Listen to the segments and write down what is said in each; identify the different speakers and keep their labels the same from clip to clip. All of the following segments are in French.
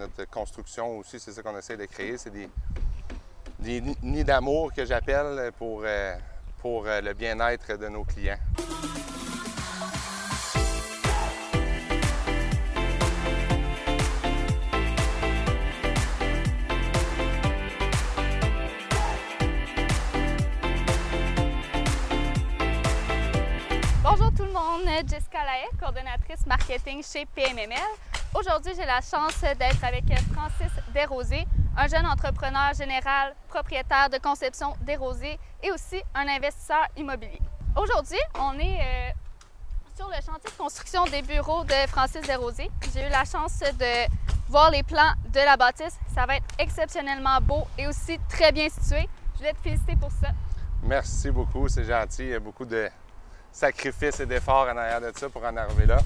Speaker 1: notre construction aussi, c'est ça qu'on essaie de créer. C'est des, nids d'amour que j'appelle pour, euh, pour euh, le bien-être de nos clients.
Speaker 2: Bonjour tout le monde, Jessica Laet, coordonnatrice marketing chez PMML. Aujourd'hui, j'ai la chance d'être avec Francis Desrosiers, un jeune entrepreneur général, propriétaire de conception Desrosiers et aussi un investisseur immobilier. Aujourd'hui, on est euh, sur le chantier de construction des bureaux de Francis Desrosiers. J'ai eu la chance de voir les plans de la bâtisse. Ça va être exceptionnellement beau et aussi très bien situé. Je voulais te féliciter pour ça.
Speaker 1: Merci beaucoup, c'est gentil. Il y a beaucoup de sacrifices et d'efforts en arrière de ça pour en arriver là.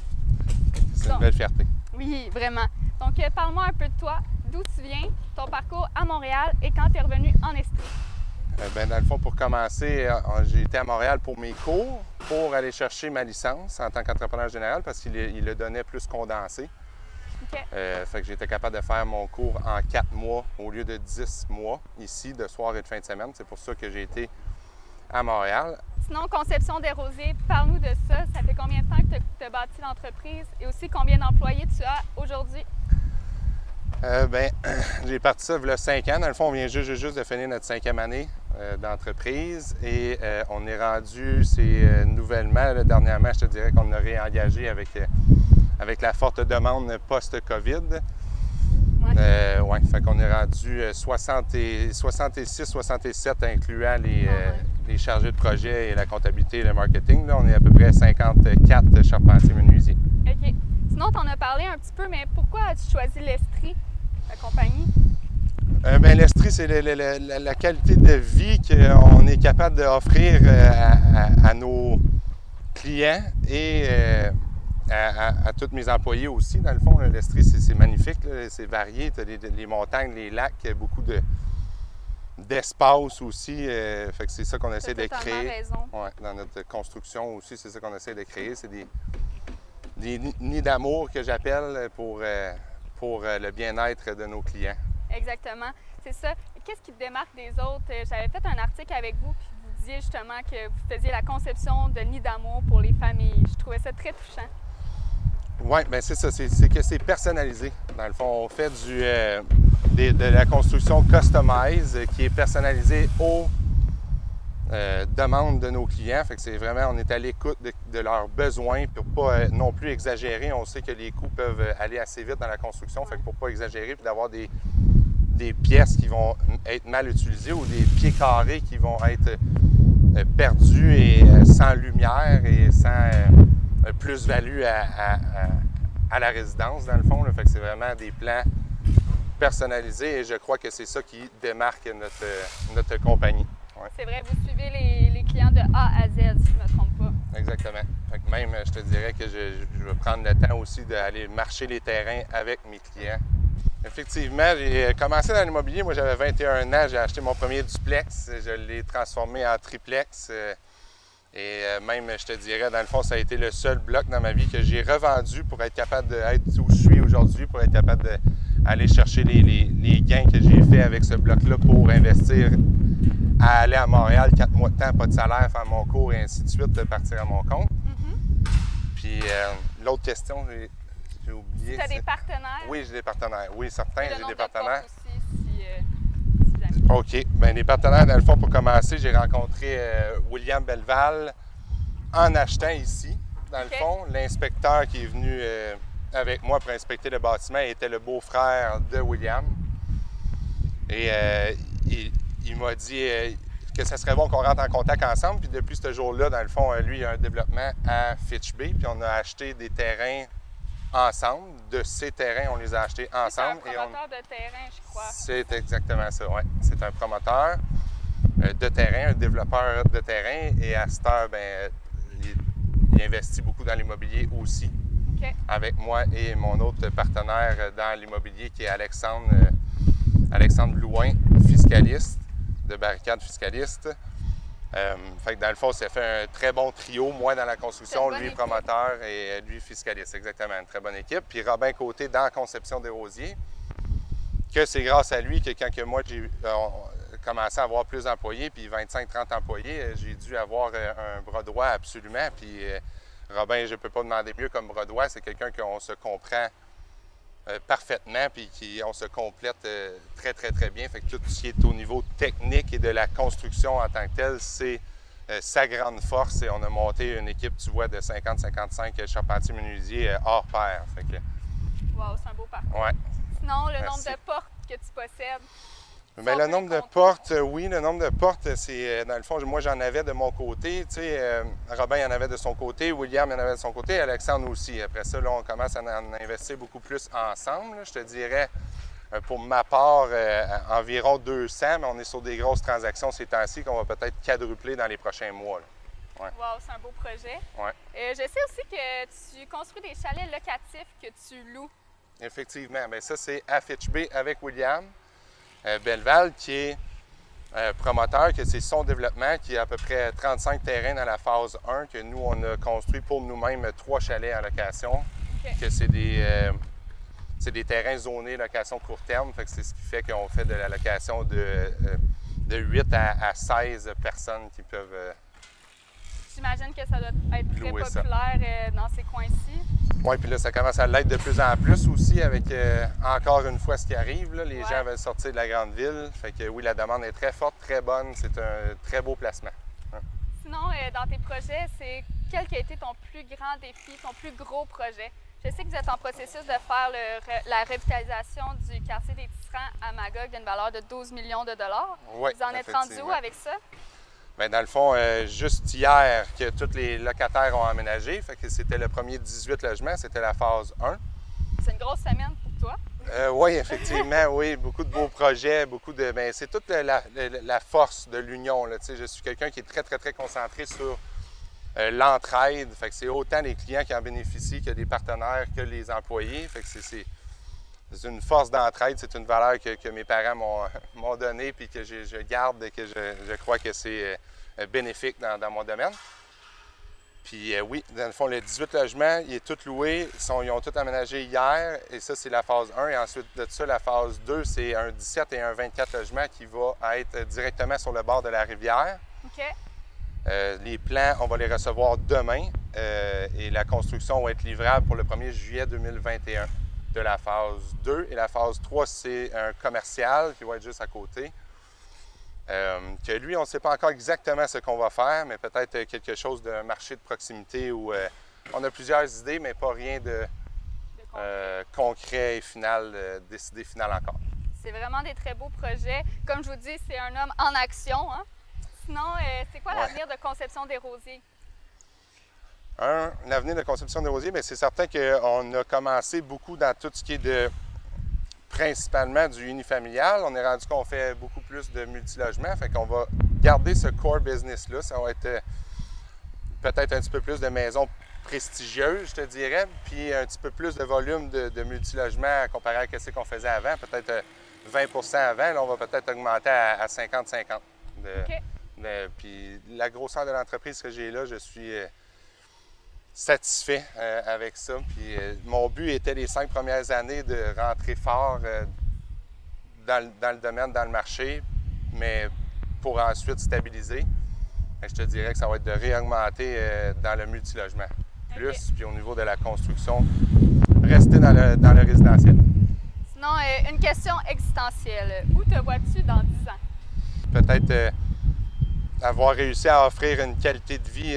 Speaker 1: C'est une belle fierté.
Speaker 2: Oui, vraiment. Donc, euh, parle-moi un peu de toi, d'où tu viens, ton parcours à Montréal et quand tu es revenu en Estrie.
Speaker 1: Euh, ben, dans le fond, pour commencer, euh, j'ai été à Montréal pour mes cours, pour aller chercher ma licence en tant qu'entrepreneur général parce qu'il il le donnait plus condensé.
Speaker 2: OK.
Speaker 1: Euh, fait que j'étais capable de faire mon cours en quatre mois au lieu de dix mois ici, de soir et de fin de semaine. C'est pour ça que j'ai été à Montréal.
Speaker 2: Sinon, Conception des Rosiers, parle-nous de ça. Ça fait combien de temps que tu as bâti l'entreprise et aussi combien d'employés tu as aujourd'hui?
Speaker 1: Euh, ben, j'ai parti ça il y a cinq ans. Dans le fond, on vient juste, juste de finir notre cinquième année euh, d'entreprise et euh, on est rendu, c'est euh, nouvellement, là, dernièrement, je te dirais qu'on a réengagé avec, avec la forte demande post-COVID.
Speaker 2: Ouais.
Speaker 1: Ouais, fait qu'on est rendu euh, 60 et- 66, 67 incluant les,
Speaker 2: Ah ouais.
Speaker 1: Les chargés de projet et la comptabilité et le marketing. Là, on est à peu près 54 charpentiers menuisiers.
Speaker 2: OK. Sinon, tu en as parlé un petit peu, mais pourquoi as-tu choisi l'Estrie, la compagnie?
Speaker 1: Euh, ben, L'Estrie, c'est le- le- le- la, qualité de vie qu'on est capable d'offrir euh, à, à- à nos clients et euh, à, tous mes employés aussi. Dans le fond, l'Estrie, c'est magnifique, c'est varié. Tu as les, les montagnes, les lacs, beaucoup de d'espace aussi. euh, fait que c'est ça qu'on essaie de créer.
Speaker 2: raison.
Speaker 1: Ouais, dans notre construction aussi, c'est ça qu'on essaie de créer. C'est des, des ni- nids d'amour que j'appelle pour, euh, pour euh, le bien-être de nos clients.
Speaker 2: Exactement. C'est ça. Qu'est-ce qui te démarque des autres? J'avais fait un article avec vous, puis vous disiez justement que vous faisiez la conception de nids d'amour pour les familles. Je trouvais ça très touchant.
Speaker 1: Oui, bien c'est ça. C'est que c'est personnalisé. Dans le fond, on fait euh, de la construction customise euh, qui est personnalisée aux euh, demandes de nos clients. Fait que c'est vraiment, on est à l'écoute de, leurs besoins pour pas euh, non plus exagérer. On sait que les coûts peuvent aller assez vite dans la construction. Fait que pour pas exagérer puis d'avoir des, des pièces qui vont être mal utilisées ou des pieds carrés qui vont être perdus et sans lumière et sans plus-value à, à- à- à la résidence, dans le fond. là. Fait que c'est vraiment des plans personnalisés et je crois que c'est ça qui démarque notre, euh, notre compagnie. Ouais,
Speaker 2: C'est vrai, vous suivez les, les clients de A à Z, si je ne me trompe pas.
Speaker 1: exactement. Fait que même, euh, je te dirais que je, je vais prendre le temps aussi d'aller marcher les terrains avec mes clients. Effectivement, j'ai euh, commencé dans l'immobilier. Moi, j'avais 21 ans. J'ai acheté mon premier duplex. Je l'ai transformé en triplex. Et euh, même, je te dirais, dans le fond, ça a été le seul bloc dans ma vie que j'ai revendu pour être capable d'être où je suis aujourd'hui, pour être capable d'aller chercher les, les- les gains que j'ai fait avec ce bloc-là pour investir à aller à Montréal, quatre mois de temps, pas de salaire, faire mon cours et ainsi de suite, de partir à mon compte.
Speaker 2: Mhm.
Speaker 1: Puis euh, l'autre question, j'ai oublié.
Speaker 2: Tu as des partenaires?
Speaker 1: Oui, j'ai des partenaires. Oui, certains, j'ai des partenaires.
Speaker 2: aussi, si, euh, si jamais.
Speaker 1: OK. Bien, les partenaires, dans le fond, pour commencer, j'ai rencontré euh, William Belval en achetant ici. Dans le fond, l'inspecteur qui est venu euh, avec moi pour inspecter le bâtiment était le beau-frère de William. Et euh, il, il m'a dit que ça serait bon qu'on rentre en contact ensemble. Puis depuis ce jour-là, dans le fond, lui, il a un développement à Fitchby. Puis on a acheté des terrains ensemble. De ces terrains, on les a achetés
Speaker 2: C'est un
Speaker 1: ensemble. et on-
Speaker 2: de terrain, je crois.
Speaker 1: c'est exactement ça, oui. Un promoteur euh, de terrain, un développeur de terrain, et à cette heure, ben, il, il investit beaucoup dans l'immobilier aussi, avec moi et mon autre partenaire dans l'immobilier qui est Alexandre, euh, Alexandre Blouin, fiscaliste, de Barricade Fiscaliste. Euh, fait que dans le fond, ça fait un très bon trio, moi dans la construction, lui
Speaker 2: équipe.
Speaker 1: promoteur et lui fiscaliste, exactement, une très bonne équipe. Puis Robin Côté dans la conception des rosiers. Que c'est grâce à lui que quand que moi j'ai commencé à avoir plus d'employés, puis 25-30 employés, j'ai dû avoir un bras droit absolument. Puis Robin, je ne peux pas demander mieux comme bras droit, c'est quelqu'un qu'on se comprend euh, parfaitement, puis qui, on se complète euh, très, très, très bien. Fait que tout ce qui est au niveau technique et de la construction en tant que tel, c'est euh, sa grande force. Et on a monté une équipe, tu vois, de 50-55 charpentiers menuisiers hors pair. Fait que...
Speaker 2: Wow, c'est un beau parcours.
Speaker 1: Ouais.
Speaker 2: Sinon, le nombre de portes que tu possèdes,
Speaker 1: Bien, le nombre de portes, euh, oui, le nombre de portes, c'est euh, dans le fond, moi j'en avais de mon côté. Tu sais, euh, Robin en avait de son côté, William en avait de son côté, Alexandre aussi. Après ça, là, on commence à en investir beaucoup plus ensemble. Je te dirais, pour ma part, environ 200, mais on est sur des grosses transactions ces temps-ci qu'on va peut-être quadrupler dans les prochains mois.
Speaker 2: Ouais. Wow, c'est un beau projet.
Speaker 1: Ouais.
Speaker 2: je sais aussi que tu construis des chalets locatifs que tu loues.
Speaker 1: Effectivement. Bien, ça, c'est à Fitchby avec William. Euh, Belval, qui est euh, promoteur, que c'est son développement, qui a à peu près 35 terrains dans la phase 1, que nous, on a construit pour nous-mêmes trois chalets en location, que c'est des, euh, des terrains zonés location court terme, fait que c'est ce qui fait qu'on fait de la location de, de 8 à, 16 personnes qui peuvent
Speaker 2: J'imagine que ça doit être très populaire dans ces coins-ci.
Speaker 1: Oui, puis là, ça commence à l'être de plus en plus aussi avec euh, encore une fois ce qui arrive. les gens veulent sortir de la grande ville. Fait que oui, la demande est très forte, très bonne. C'est un très beau placement.
Speaker 2: Sinon, euh, dans tes projets, c'est quel a été ton plus grand défi, ton plus gros projet? Je sais que vous êtes en processus de faire la revitalisation du quartier des Tisserands à Magog d'une valeur de 12 millions de dollars.
Speaker 1: Oui,
Speaker 2: vous en êtes rendu où avec ça?
Speaker 1: Bien, dans le fond, euh, juste hier que tous les locataires ont aménagé, fait que c'était le premier 18 logements, c'était la phase 1.
Speaker 2: C'est une grosse semaine pour toi?
Speaker 1: Euh, oui, effectivement, oui. Beaucoup de beaux projets, beaucoup de. Bien, c'est toute la, force de l'union. Je suis quelqu'un qui est très, très, très concentré sur euh, l'entraide. Fait que c'est autant les clients qui en bénéficient que les partenaires que les employés. Fait que c'est c'est une force d'entraide, c'est une valeur que, mes parents m'ont donnée puis que je, garde et que je, crois que c'est euh, bénéfique dans, mon domaine. Puis euh, oui, dans le fond, le 18 logements, il est tout loué. Ils, sont, ont tout aménagé hier et ça, c'est la phase 1. Et ensuite de ça, la phase 2, c'est un 17 et un 24 logements qui va être directement sur le bord de la rivière.
Speaker 2: OK.
Speaker 1: Euh, les plans, on va les recevoir demain et la construction va être livrable pour le 1er juillet 2021 de la phase 2. Et la phase 3, c'est un commercial qui va être juste à côté. Euh, que lui, on ne sait pas encore exactement ce qu'on va faire, mais peut-être quelque chose de marché de proximité où euh, on a plusieurs idées, mais pas rien de, euh, concret et final, décidé final encore.
Speaker 2: C'est vraiment des très beaux projets. Comme je vous dis, c'est un homme en action. Hein. Sinon, c'est quoi l'avenir de Conception des Rosiers?
Speaker 1: Un, l'avenir de conception de rosiers, c'est certain qu'on a commencé beaucoup dans tout ce qui est de principalement du unifamilial. On est rendu qu'on fait beaucoup plus de multilogements, fait qu'on va garder ce core business-là. Ça va être euh, peut-être un petit peu plus de maisons prestigieuses, je te dirais, puis un petit peu plus de volume de, de multilogements comparé à ce qu'on faisait avant, peut-être 20% euh, avant. Là, on va peut-être augmenter à 50-50. Puis la grosseur de l'entreprise que j'ai là, je suis euh, satisfait euh, avec ça. Puis, euh, mon but était les cinq premières années de rentrer fort euh, dans, le domaine, dans le marché, mais pour ensuite stabiliser. je te dirais que ça va être de réaugmenter dans le multilogement. Plus, puis au niveau de la construction, rester dans le, dans le résidentiel.
Speaker 2: Sinon, une question existentielle. Où te vois-tu dans 10 ans?
Speaker 1: Peut-être avoir réussi à offrir une qualité de vie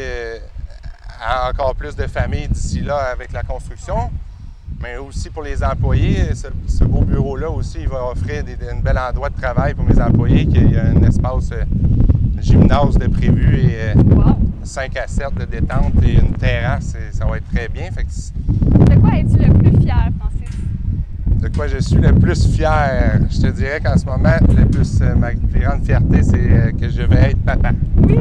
Speaker 1: à encore plus de familles d'ici là avec la construction. Mais aussi pour les employés, ce, beau bureau-là aussi, il va offrir des, un bel endroit de travail pour mes employés, qu'il y a un espace euh, gymnase de prévu et 5 euh, à 7 de détente et une terrasse, ça va être très bien.
Speaker 2: de quoi es-tu le plus fier?
Speaker 1: De quoi je suis le plus fier? Je te dirais qu'en ce moment, le plus, euh, ma plus grande fierté, c'est que je vais être papa.
Speaker 2: Oui!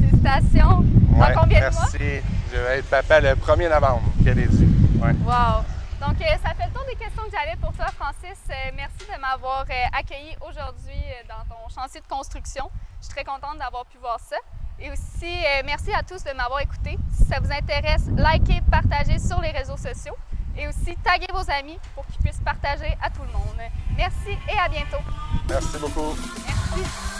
Speaker 2: Félicitations!
Speaker 1: Ouais, merci. Je vais être papa le 1er novembre, qu'elle est due. Ouais.
Speaker 2: Wow! Donc, euh, ça fait le tour des questions que j'avais pour toi, Francis. Euh, merci de m'avoir euh, accueilli aujourd'hui dans ton chantier de construction. Je suis très contente d'avoir pu voir ça. Et aussi, merci à tous de m'avoir écouté. Si ça vous intéresse, likez, partagez sur les réseaux sociaux et aussi taguez vos amis pour qu'ils puissent partager à tout le monde. Merci et à bientôt.
Speaker 1: Merci beaucoup.
Speaker 2: Merci.